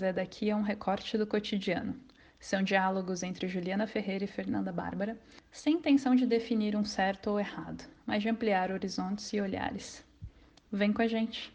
quiser daqui é um recorte do cotidiano. São diálogos entre Juliana Ferreira e Fernanda Bárbara, sem intenção de definir um certo ou errado, mas de ampliar horizontes e olhares. Vem com a gente!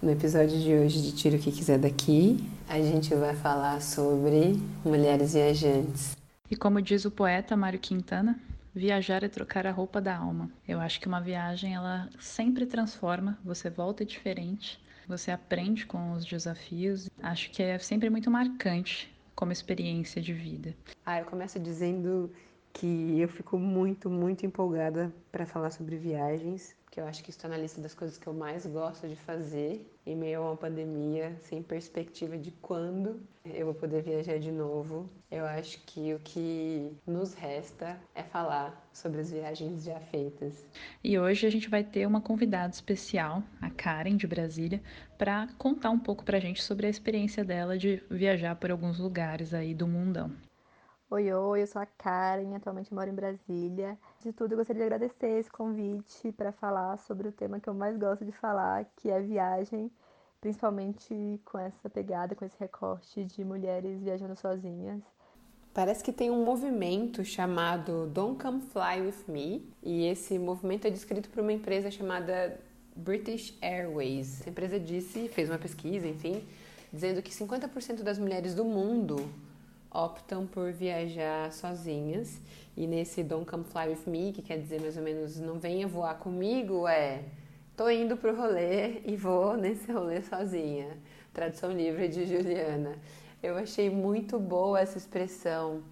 No episódio de hoje de Tira o que quiser daqui, a gente vai falar sobre mulheres viajantes. E como diz o poeta Mário Quintana, Viajar é trocar a roupa da alma. Eu acho que uma viagem ela sempre transforma, você volta diferente, você aprende com os desafios. Acho que é sempre muito marcante como experiência de vida. Ah, eu começo dizendo que eu fico muito, muito empolgada para falar sobre viagens, que eu acho que está na lista das coisas que eu mais gosto de fazer em meio a uma pandemia, sem perspectiva de quando eu vou poder viajar de novo. Eu acho que o que nos resta é falar sobre as viagens já feitas. E hoje a gente vai ter uma convidada especial, a Karen de Brasília, para contar um pouco para a gente sobre a experiência dela de viajar por alguns lugares aí do mundão. Oi, oi, eu sou a Karen, atualmente moro em Brasília. De tudo, eu gostaria de agradecer esse convite para falar sobre o tema que eu mais gosto de falar, que é viagem, principalmente com essa pegada, com esse recorte de mulheres viajando sozinhas. Parece que tem um movimento chamado Don't Come Fly With Me, e esse movimento é descrito por uma empresa chamada British Airways. Essa empresa disse, fez uma pesquisa, enfim, dizendo que 50% das mulheres do mundo optam por viajar sozinhas. E nesse Don't Come Fly With Me, que quer dizer mais ou menos não venha voar comigo, é tô indo pro rolê e vou nesse rolê sozinha. Tradução livre de Juliana. Eu achei muito boa essa expressão.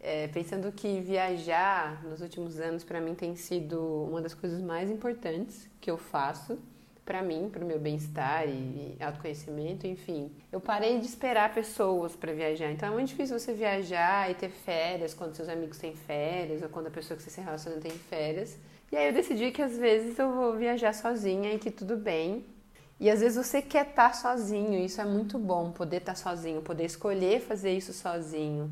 É, pensando que viajar nos últimos anos para mim tem sido uma das coisas mais importantes que eu faço para mim, para o meu bem-estar e autoconhecimento, enfim. Eu parei de esperar pessoas para viajar. Então é muito difícil você viajar e ter férias quando seus amigos têm férias ou quando a pessoa que você se relaciona tem férias. E aí eu decidi que às vezes eu vou viajar sozinha e que tudo bem. E às vezes você quer estar tá sozinho, isso é muito bom, poder estar tá sozinho, poder escolher fazer isso sozinho.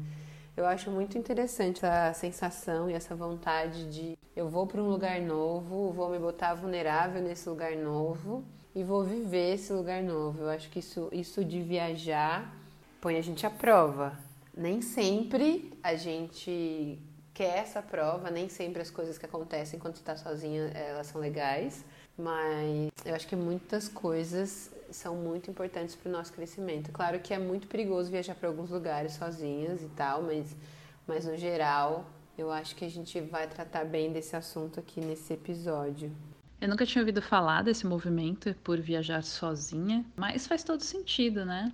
Eu acho muito interessante essa sensação e essa vontade de eu vou para um lugar novo, vou me botar vulnerável nesse lugar novo e vou viver esse lugar novo. Eu acho que isso, isso de viajar põe a gente à prova. Nem sempre a gente quer essa prova, nem sempre as coisas que acontecem quando você está sozinha elas são legais, mas eu acho que muitas coisas são muito importantes para o nosso crescimento. Claro que é muito perigoso viajar para alguns lugares sozinhas e tal, mas, mas no geral eu acho que a gente vai tratar bem desse assunto aqui nesse episódio. Eu nunca tinha ouvido falar desse movimento por viajar sozinha, mas faz todo sentido, né?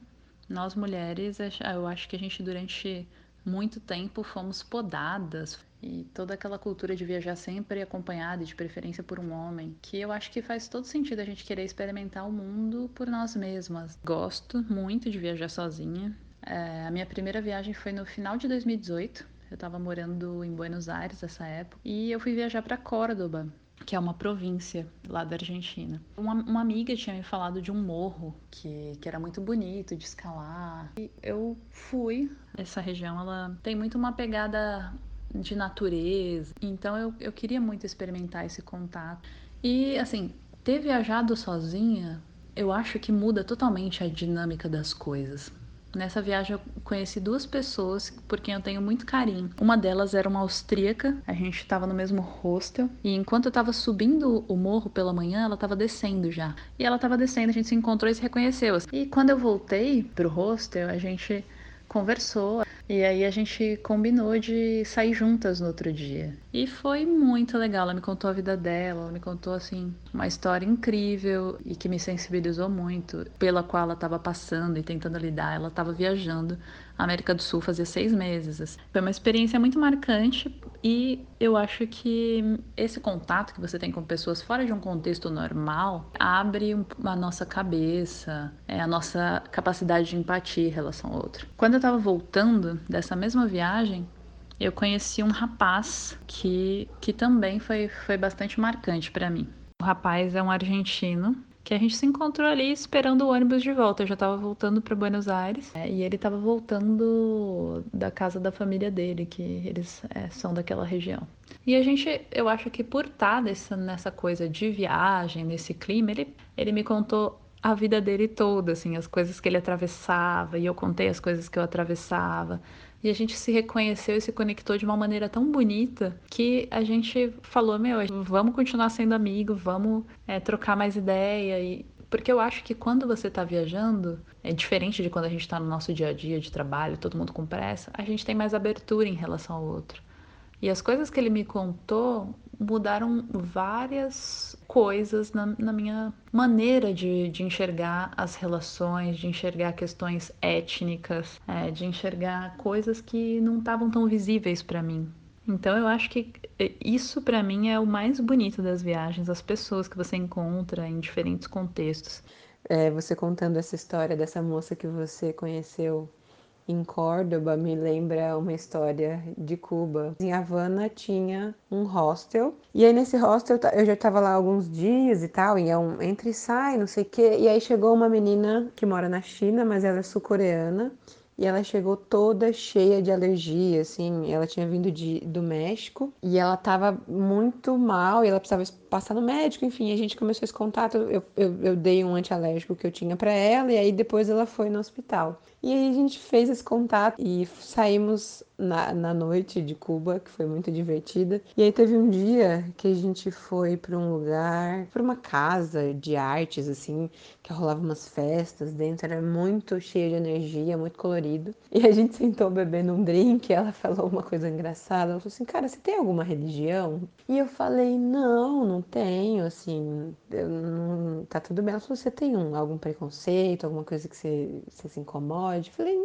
Nós mulheres, eu acho que a gente durante muito tempo fomos podadas, e toda aquela cultura de viajar sempre acompanhada, de preferência por um homem, que eu acho que faz todo sentido a gente querer experimentar o mundo por nós mesmas. Gosto muito de viajar sozinha. É, a minha primeira viagem foi no final de 2018. Eu estava morando em Buenos Aires nessa época e eu fui viajar para Córdoba, que é uma província lá da Argentina. Uma, uma, amiga tinha me falado de um morro que, que era muito bonito de escalar. E eu fui. Essa região ela tem muito uma pegada de natureza. Então eu, eu queria muito experimentar esse contato. E assim, ter viajado sozinha, eu acho que muda totalmente a dinâmica das coisas. Nessa viagem eu conheci duas pessoas por quem eu tenho muito carinho. Uma delas era uma austríaca, a gente estava no mesmo hostel, e enquanto eu estava subindo o morro pela manhã, ela estava descendo já. E ela estava descendo, a gente se encontrou e se reconheceu. E quando eu voltei pro hostel, a gente conversou. E aí a gente combinou de sair juntas no outro dia. E foi muito legal. Ela me contou a vida dela, ela me contou assim uma história incrível e que me sensibilizou muito, pela qual ela estava passando e tentando lidar. Ela estava viajando América do Sul fazia seis meses. Assim. Foi uma experiência muito marcante e eu acho que esse contato que você tem com pessoas fora de um contexto normal abre a nossa cabeça, é a nossa capacidade de empatia em relação ao outro. Quando eu estava voltando dessa mesma viagem, eu conheci um rapaz que, que também foi, foi bastante marcante para mim. O rapaz é um argentino que a gente se encontrou ali esperando o ônibus de volta. Eu já estava voltando para Buenos Aires é, e ele estava voltando da casa da família dele, que eles é, são daquela região. E a gente, eu acho que por estar nessa, nessa coisa de viagem, nesse clima, ele, ele me contou a vida dele toda, assim, as coisas que ele atravessava, e eu contei as coisas que eu atravessava. E a gente se reconheceu e se conectou de uma maneira tão bonita que a gente falou: meu, vamos continuar sendo amigo, vamos é, trocar mais ideia. E... Porque eu acho que quando você está viajando, é diferente de quando a gente está no nosso dia a dia de trabalho, todo mundo com pressa, a gente tem mais abertura em relação ao outro. E as coisas que ele me contou mudaram várias coisas na, na minha maneira de, de, enxergar as relações, de enxergar questões étnicas, é, de enxergar coisas que não estavam tão visíveis para mim. Então eu acho que é, isso para mim é o mais bonito das viagens, as pessoas que você encontra em diferentes contextos. É, você contando essa história dessa moça que você conheceu em Córdoba me lembra uma história de Cuba. Em Havana tinha um hostel, e aí nesse hostel eu já estava lá alguns dias e tal, e é um entra e sai, não sei o quê. E aí chegou uma menina que mora na China, mas ela é sul-coreana, e ela chegou toda cheia de alergia, assim, ela tinha vindo de, do México e ela tava muito mal e ela precisava passar no médico, enfim, a gente começou esse contato, eu, eu, eu dei um antialérgico que eu tinha para ela e aí depois ela foi no hospital. E aí a gente fez esse contato e saímos na, na noite de Cuba, que foi muito divertida. E aí teve um dia que a gente foi para um lugar, para uma casa de artes, assim, que rolava umas festas dentro, era muito cheio de energia, muito colorido. E a gente sentou bebendo um drink ela falou uma coisa engraçada. Ela falou assim: Cara, você tem alguma religião? E eu falei: Não, não tenho, assim, não, tá tudo bem. Ela falou: Você tem um, algum preconceito, alguma coisa que você, você se incomode? Eu falei: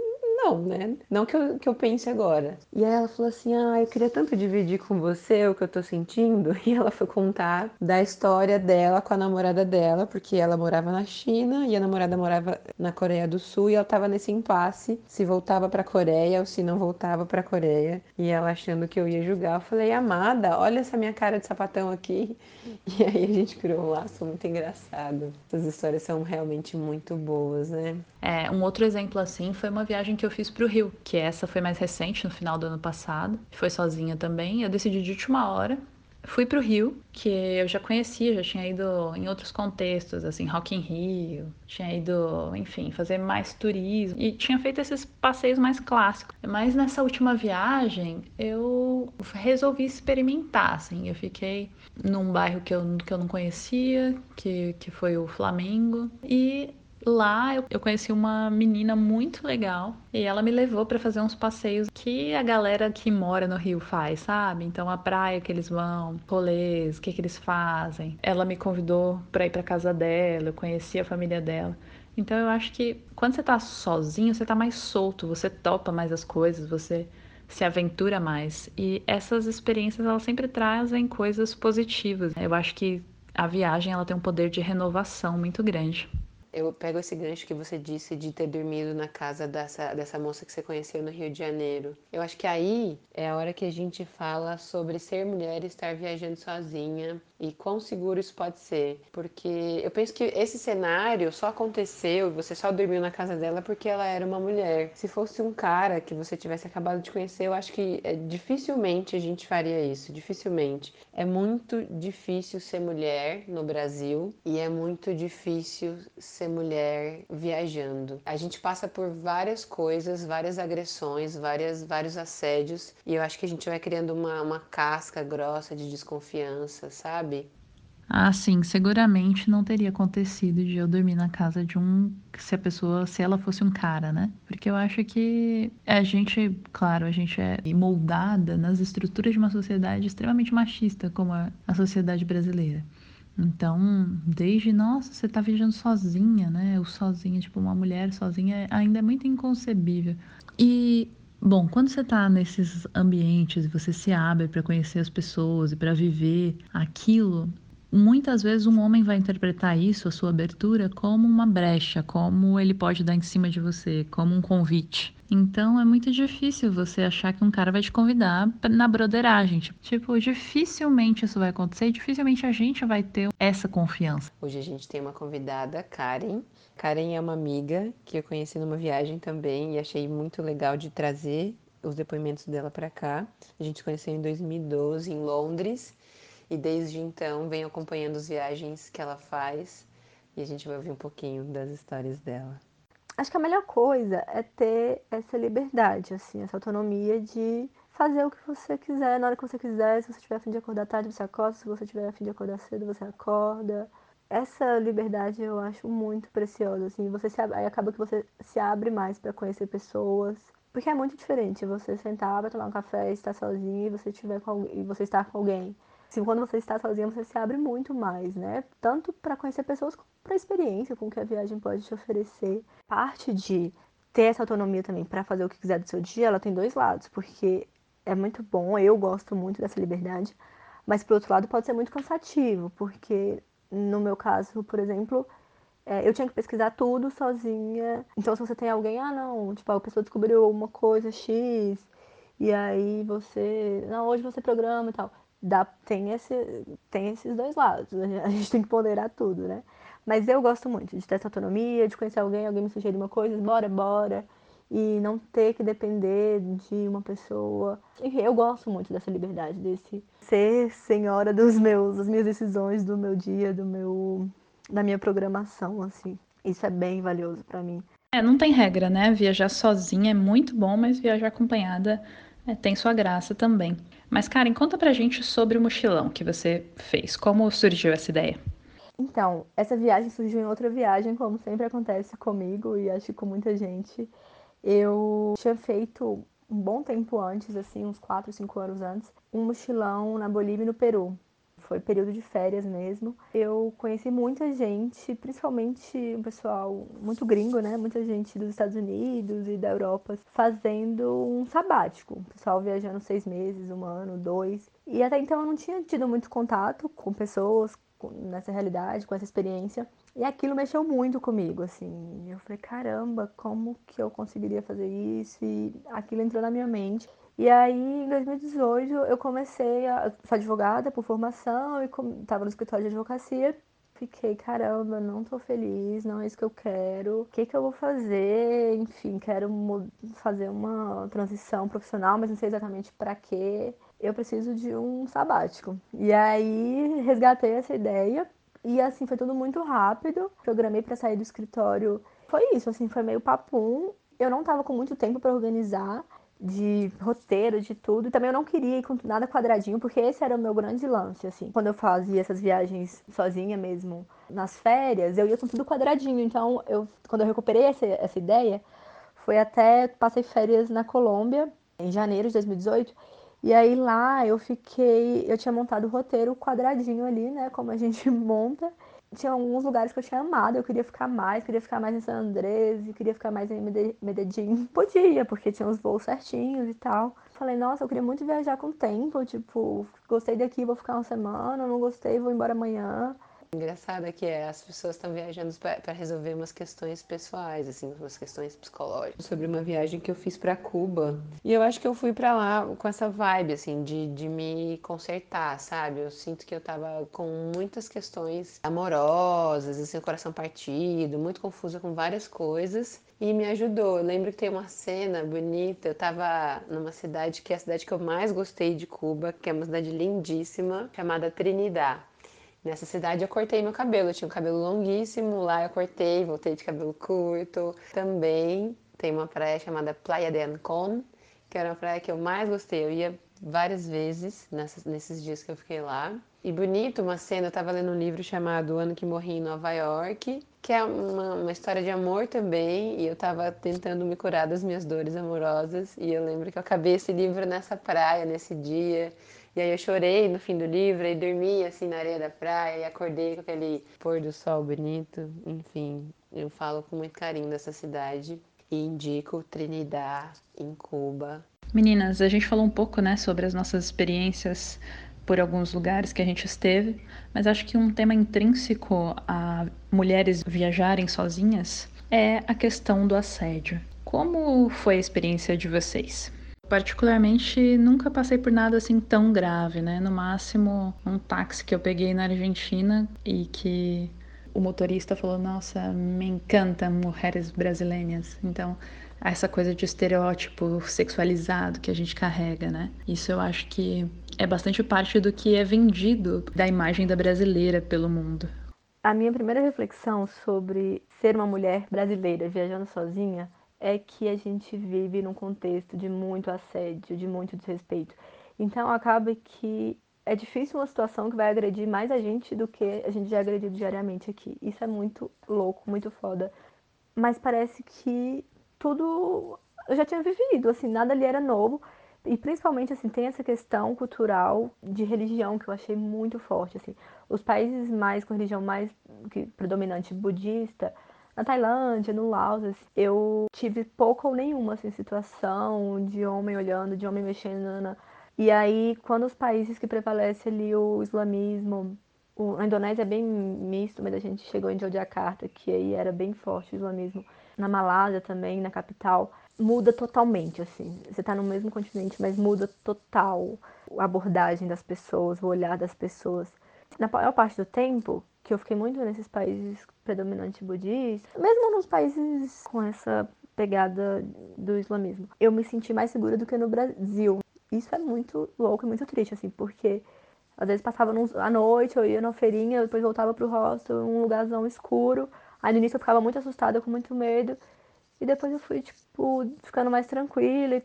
não, né? Não que eu, que eu pense agora. E aí ela falou assim: Ah, eu queria tanto dividir com você o que eu tô sentindo. E ela foi contar da história dela com a namorada dela, porque ela morava na China e a namorada morava na Coreia do Sul e ela tava nesse impasse se voltava pra Coreia ou se não voltava pra Coreia. E ela achando que eu ia julgar. Eu falei: Amada, olha essa minha cara de sapatão aqui. E aí a gente criou um laço muito engraçado. Essas histórias são realmente muito boas, né? É, um outro exemplo assim foi uma viagem que eu fiz para o Rio, que essa foi mais recente, no final do ano passado. Foi sozinha também. Eu decidi de última hora. Fui para o Rio, que eu já conhecia, já tinha ido em outros contextos, assim, Rock in Rio, tinha ido, enfim, fazer mais turismo e tinha feito esses passeios mais clássicos. Mas nessa última viagem eu resolvi experimentar, assim, eu fiquei num bairro que eu, que eu não conhecia, que, que foi o Flamengo, e Lá eu, conheci uma menina muito legal e ela me levou para fazer uns passeios que a galera que mora no Rio faz, sabe? Então a praia que eles vão, rolês, o que, que eles fazem. Ela me convidou para ir para casa dela, eu conheci a família dela. Então eu acho que quando você tá sozinho, você tá mais solto, você topa mais as coisas, você se aventura mais. E essas experiências elas sempre trazem coisas positivas. Eu acho que a viagem ela tem um poder de renovação muito grande. Eu pego esse gancho que você disse de ter dormido na casa dessa, dessa moça que você conheceu no Rio de Janeiro. Eu acho que aí é a hora que a gente fala sobre ser mulher e estar viajando sozinha e quão seguro isso pode ser. Porque eu penso que esse cenário só aconteceu e você só dormiu na casa dela porque ela era uma mulher. Se fosse um cara que você tivesse acabado de conhecer, eu acho que é, dificilmente a gente faria isso. Dificilmente. É muito difícil ser mulher no Brasil e é muito difícil ser mulher viajando. A gente passa por várias coisas, várias agressões, várias, vários assédios e eu acho que a gente vai criando uma, uma casca grossa de desconfiança, sabe? sabe? Ah, sim, seguramente não teria acontecido de eu dormir na casa de um se a pessoa, se ela fosse um cara, né? Porque eu acho que a gente, claro, a gente é moldada nas estruturas de uma sociedade extremamente machista, como a, a sociedade brasileira. Então, desde, nossa, você tá viajando sozinha, né? Ou sozinha, tipo, uma mulher sozinha ainda é muito inconcebível. E Bom, quando você está nesses ambientes e você se abre para conhecer as pessoas e para viver aquilo, muitas vezes um homem vai interpretar isso, a sua abertura, como uma brecha, como ele pode dar em cima de você, como um convite. Então é muito difícil você achar que um cara vai te convidar na broderagem. Tipo, dificilmente isso vai acontecer dificilmente a gente vai ter essa confiança. Hoje a gente tem uma convidada, Karen. Karen é uma amiga que eu conheci numa viagem também e achei muito legal de trazer os depoimentos dela para cá. A gente se conheceu em 2012 em Londres e desde então venho acompanhando as viagens que ela faz e a gente vai ouvir um pouquinho das histórias dela acho que a melhor coisa é ter essa liberdade, assim, essa autonomia de fazer o que você quiser, na hora que você quiser. Se você tiver a fim de acordar tarde, você acorda. Se você tiver a fim de acordar cedo, você acorda. Essa liberdade eu acho muito preciosa, assim. Você se, aí acaba que você se abre mais para conhecer pessoas. Porque é muito diferente você sentar para tomar um café e estar sozinho e você, tiver com, e você estar com alguém. Assim, quando você está sozinho, você se abre muito mais, né? Tanto para conhecer pessoas, como para a experiência, com que a viagem pode te oferecer. Parte de ter essa autonomia também para fazer o que quiser do seu dia, ela tem dois lados, porque é muito bom, eu gosto muito dessa liberdade, mas por outro lado pode ser muito cansativo, porque no meu caso, por exemplo, é, eu tinha que pesquisar tudo sozinha. Então, se você tem alguém, ah, não, tipo, a pessoa descobriu uma coisa X, e aí você, não, hoje você programa e tal dá, tem, esse, tem esses dois lados. A gente tem que ponderar tudo, né? Mas eu gosto muito de ter essa autonomia, de conhecer alguém, alguém me sugerir uma coisa, bora, bora. E não ter que depender de uma pessoa. Eu gosto muito dessa liberdade, desse ser senhora dos meus, das minhas decisões, do meu dia, do meu, da minha programação, assim. Isso é bem valioso para mim. É, não tem regra, né? Viajar sozinha é muito bom, mas viajar acompanhada é, tem sua graça também. Mas, Karen, conta pra gente sobre o mochilão que você fez. Como surgiu essa ideia? Então, essa viagem surgiu em outra viagem, como sempre acontece comigo e acho que com muita gente. Eu tinha feito um bom tempo antes, assim, uns 4, 5 anos antes, um mochilão na Bolívia e no Peru foi período de férias mesmo. Eu conheci muita gente, principalmente um pessoal muito gringo, né? Muita gente dos Estados Unidos e da Europa fazendo um sabático. O pessoal viajando seis meses, um ano, dois. E até então eu não tinha tido muito contato com pessoas nessa realidade, com essa experiência. E aquilo mexeu muito comigo, assim. Eu falei, caramba, como que eu conseguiria fazer isso? E aquilo entrou na minha mente. E aí, em 2018, eu comecei a. Sou advogada por formação e estava no escritório de advocacia. Fiquei, caramba, não tô feliz, não é isso que eu quero. O que, que eu vou fazer? Enfim, quero fazer uma transição profissional, mas não sei exatamente para quê. Eu preciso de um sabático. E aí, resgatei essa ideia. E assim, foi tudo muito rápido. Programei para sair do escritório. Foi isso, assim, foi meio papum. Eu não tava com muito tempo para organizar de roteiro, de tudo. E também eu não queria ir com nada quadradinho, porque esse era o meu grande lance, assim. Quando eu fazia essas viagens sozinha mesmo, nas férias, eu ia com tudo quadradinho. Então, eu, quando eu recuperei essa, essa ideia, foi até passei férias na Colômbia, em janeiro de 2018. E aí lá eu fiquei, eu tinha montado o roteiro quadradinho ali, né, como a gente monta tinha alguns lugares que eu tinha amado, eu queria ficar mais, queria ficar mais em San Andrés, queria ficar mais em Medellín. Podia, porque tinha os voos certinhos e tal. Falei, nossa, eu queria muito viajar com tempo, tipo, gostei daqui, vou ficar uma semana, não gostei, vou embora amanhã. Engraçado é que é, as pessoas estão viajando para resolver umas questões pessoais, assim, umas questões psicológicas. Sobre uma viagem que eu fiz para Cuba. E eu acho que eu fui para lá com essa vibe, assim, de, de me consertar, sabe? Eu sinto que eu tava com muitas questões amorosas, assim, coração partido, muito confusa com várias coisas. E me ajudou. Eu lembro que tem uma cena bonita. Eu tava numa cidade que é a cidade que eu mais gostei de Cuba, que é uma cidade lindíssima, chamada Trinidad. Nessa cidade eu cortei meu cabelo, eu tinha um cabelo longuíssimo, lá eu cortei, voltei de cabelo curto. Também tem uma praia chamada Playa de Ancon, que era a praia que eu mais gostei. Eu ia várias vezes nessas, nesses dias que eu fiquei lá. E bonito, uma cena, eu tava lendo um livro chamado O Ano que Morri em Nova York, que é uma, uma história de amor também, e eu tava tentando me curar das minhas dores amorosas, e eu lembro que eu acabei esse livro nessa praia, nesse dia, e aí eu chorei no fim do livro e dormi assim na areia da praia e acordei com aquele pôr do sol bonito. Enfim, eu falo com muito carinho dessa cidade e indico Trinidad em Cuba. Meninas, a gente falou um pouco, né, sobre as nossas experiências por alguns lugares que a gente esteve, mas acho que um tema intrínseco a mulheres viajarem sozinhas é a questão do assédio. Como foi a experiência de vocês? Particularmente, nunca passei por nada assim tão grave, né? No máximo, um táxi que eu peguei na Argentina e que o motorista falou: Nossa, me encantam mulheres brasileiras. Então, essa coisa de estereótipo sexualizado que a gente carrega, né? Isso eu acho que é bastante parte do que é vendido da imagem da brasileira pelo mundo. A minha primeira reflexão sobre ser uma mulher brasileira viajando sozinha é que a gente vive num contexto de muito assédio, de muito desrespeito. Então acaba que é difícil uma situação que vai agredir mais a gente do que a gente já é agredido diariamente aqui. Isso é muito louco, muito foda. Mas parece que tudo eu já tinha vivido, assim, nada ali era novo. E principalmente, assim, tem essa questão cultural de religião que eu achei muito forte, assim. Os países mais com religião mais predominante budista, na Tailândia, no Laos, assim, eu tive pouca ou nenhuma assim, situação de homem olhando, de homem mexendo. E aí, quando os países que prevalece ali o islamismo, o, a Indonésia é bem misto, mas a gente chegou em Jakarta, que aí era bem forte o islamismo. Na Malásia também, na capital, muda totalmente, assim. Você está no mesmo continente, mas muda total a abordagem das pessoas, o olhar das pessoas. Na maior parte do tempo, que eu fiquei muito nesses países predominantes budistas, mesmo nos países com essa pegada do islamismo, eu me senti mais segura do que no Brasil. Isso é muito louco e muito triste, assim, porque às vezes passava num, à noite, eu ia na feirinha, depois voltava pro hostel, um lugarzão escuro. Aí no início eu ficava muito assustada, com muito medo. E depois eu fui, tipo, ficando mais tranquila.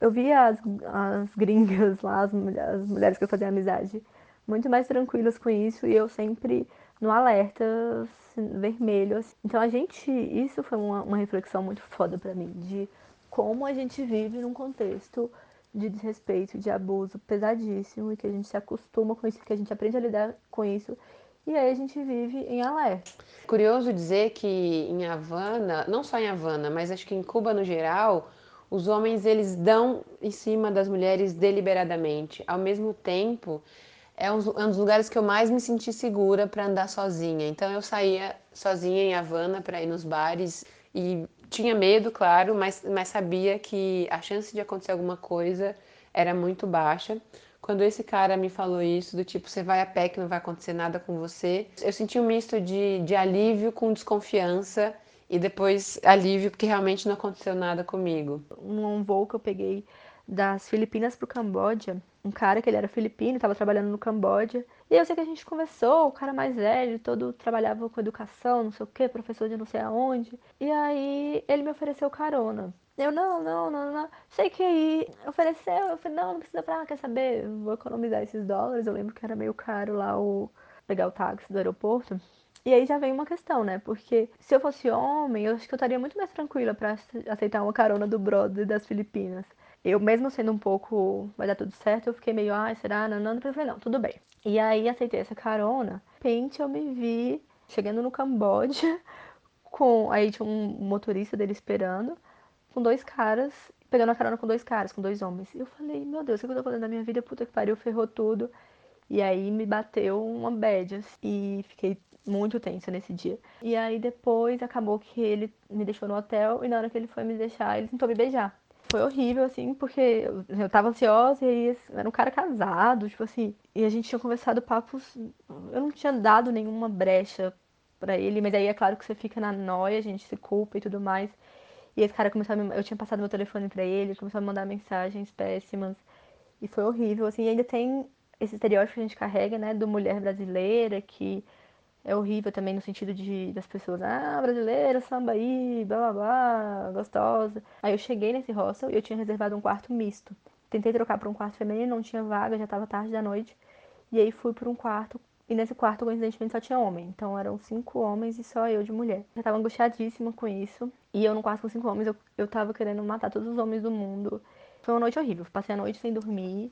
Eu via as, as gringas lá, as, as mulheres que eu fazia amizade, muito mais tranquilas com isso. E eu sempre no alerta assim, vermelho. Assim. Então a gente, isso foi uma, uma reflexão muito foda para mim, de como a gente vive num contexto de desrespeito, de abuso pesadíssimo e que a gente se acostuma com isso, que a gente aprende a lidar com isso e aí a gente vive em alerta. Curioso dizer que em Havana, não só em Havana, mas acho que em Cuba no geral, os homens eles dão em cima das mulheres deliberadamente. Ao mesmo tempo, é um, é um dos lugares que eu mais me senti segura para andar sozinha. Então eu saía sozinha em Havana para ir nos bares e tinha medo, claro, mas, mas sabia que a chance de acontecer alguma coisa era muito baixa. Quando esse cara me falou isso, do tipo, você vai a pé que não vai acontecer nada com você, eu senti um misto de, de alívio com desconfiança e depois alívio porque realmente não aconteceu nada comigo. Um voo que eu peguei das Filipinas para o Camboja, um cara que ele era filipino, estava trabalhando no Camboja. E eu sei que a gente conversou, o cara mais velho, todo trabalhava com educação, não sei o que, professor de não sei aonde. E aí ele me ofereceu carona. Eu, não, não, não, não. Sei que aí ofereceu, eu falei, não, não precisa pra, quer saber? Vou economizar esses dólares. Eu lembro que era meio caro lá o pegar o táxi do aeroporto. E aí já vem uma questão, né? Porque se eu fosse homem, eu acho que eu estaria muito mais tranquila para aceitar uma carona do brother das Filipinas eu mesmo sendo um pouco, vai dar tudo certo, eu fiquei meio, ai, será? Não, não, falei, não, tudo bem. E aí aceitei essa carona. De repente eu me vi chegando no Camboja, com. Aí tinha um motorista dele esperando, com dois caras, pegando a carona com dois caras, com dois homens. E eu falei, meu Deus, o que eu tô fazendo na minha vida? Puta que pariu, ferrou tudo. E aí me bateu uma bad, assim, e fiquei muito tensa nesse dia. E aí depois acabou que ele me deixou no hotel e na hora que ele foi me deixar, ele tentou me beijar foi horrível, assim, porque eu, tava ansiosa e aí era um cara casado, tipo assim, e a gente tinha conversado papos. Eu não tinha dado nenhuma brecha para ele, mas aí é claro que você fica na noia, a gente se culpa e tudo mais. E esse cara começou a me, Eu tinha passado meu telefone para ele começou a me mandar mensagens péssimas. E foi horrível, assim. E ainda tem esse estereótipo que a gente carrega, né, do mulher brasileira que é horrível também no sentido de das pessoas, ah, brasileira, samba aí, blá blá blá, gostosa. Aí eu cheguei nesse hostel e eu tinha reservado um quarto misto. Tentei trocar para um quarto feminino, não tinha vaga, já estava tarde da noite. E aí fui para um quarto e nesse quarto, coincidentemente, só tinha homem. Então eram cinco homens e só eu de mulher. Eu tava angustiadíssima com isso. E eu, no quarto com cinco homens, eu, eu tava querendo matar todos os homens do mundo. Foi uma noite horrível. Passei a noite sem dormir.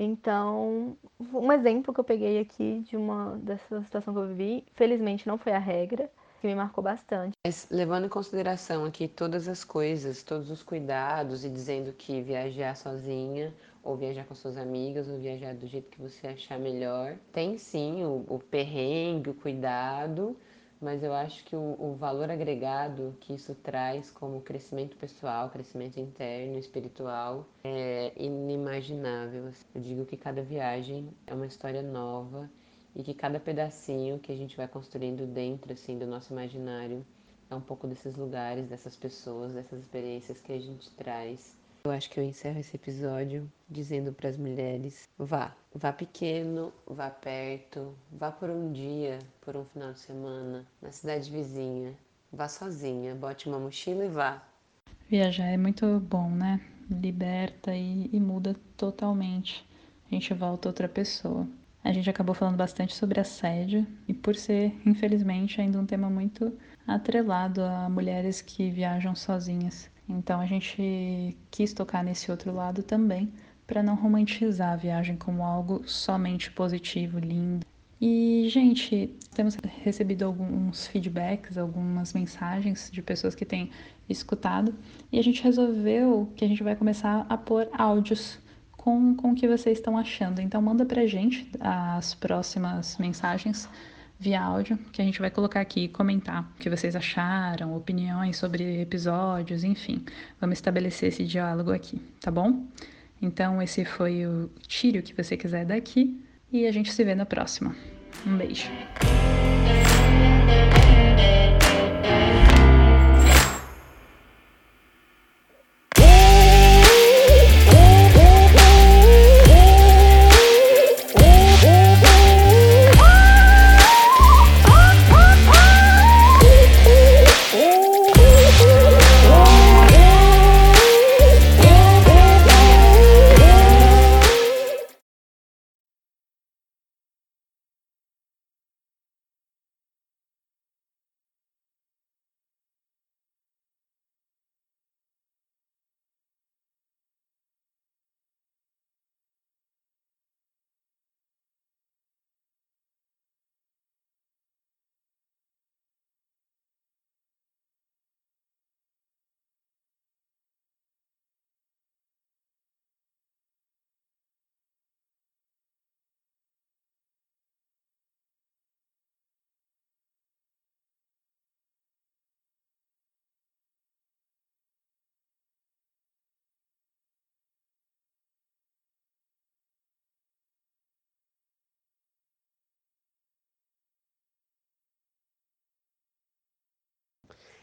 Então, um exemplo que eu peguei aqui de uma dessa situação que eu vivi, felizmente não foi a regra, que me marcou bastante. Mas levando em consideração aqui todas as coisas, todos os cuidados e dizendo que viajar sozinha ou viajar com suas amigas ou viajar do jeito que você achar melhor, tem sim o, o perrengue, o cuidado, mas eu acho que o, o, valor agregado que isso traz como crescimento pessoal, crescimento interno, espiritual, é inimaginável. Eu digo que cada viagem é uma história nova e que cada pedacinho que a gente vai construindo dentro assim do nosso imaginário é um pouco desses lugares, dessas pessoas, dessas experiências que a gente traz eu acho que eu encerro esse episódio dizendo para as mulheres: vá, vá pequeno, vá perto, vá por um dia, por um final de semana, na cidade vizinha, vá sozinha, bote uma mochila e vá. Viajar é muito bom, né? Liberta e, e muda totalmente. A gente volta outra pessoa. A gente acabou falando bastante sobre assédio e por ser, infelizmente, ainda um tema muito atrelado a mulheres que viajam sozinhas. Então a gente quis tocar nesse outro lado também, para não romantizar a viagem como algo somente positivo, lindo. E, gente, temos recebido alguns feedbacks, algumas mensagens de pessoas que têm escutado, e a gente resolveu que a gente vai começar a pôr áudios com, com o que vocês estão achando. Então, manda pra gente as próximas mensagens via áudio, que a gente vai colocar aqui e comentar o que vocês acharam, opiniões sobre episódios, enfim. Vamos estabelecer esse diálogo aqui, tá bom? Então, esse foi o tire o que você quiser daqui e a gente se vê na próxima. Um beijo.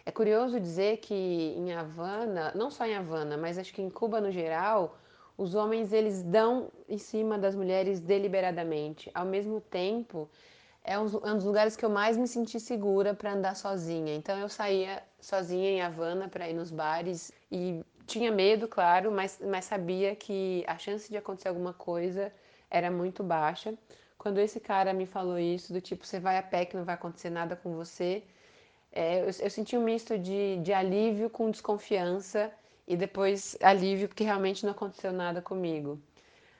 É curioso dizer que em Havana, não só em Havana, mas acho que em Cuba no geral, os homens eles dão em cima das mulheres deliberadamente. Ao mesmo tempo, é um, é um dos lugares que eu mais me senti segura para andar sozinha. Então eu saía sozinha em Havana para ir nos bares e tinha medo, claro, mas, mas sabia que a chance de acontecer alguma coisa era muito baixa. Quando esse cara me falou isso, do tipo, você vai a pé que não vai acontecer nada com você, é, eu, eu, senti um misto de, de alívio com desconfiança e depois alívio porque realmente não aconteceu nada comigo.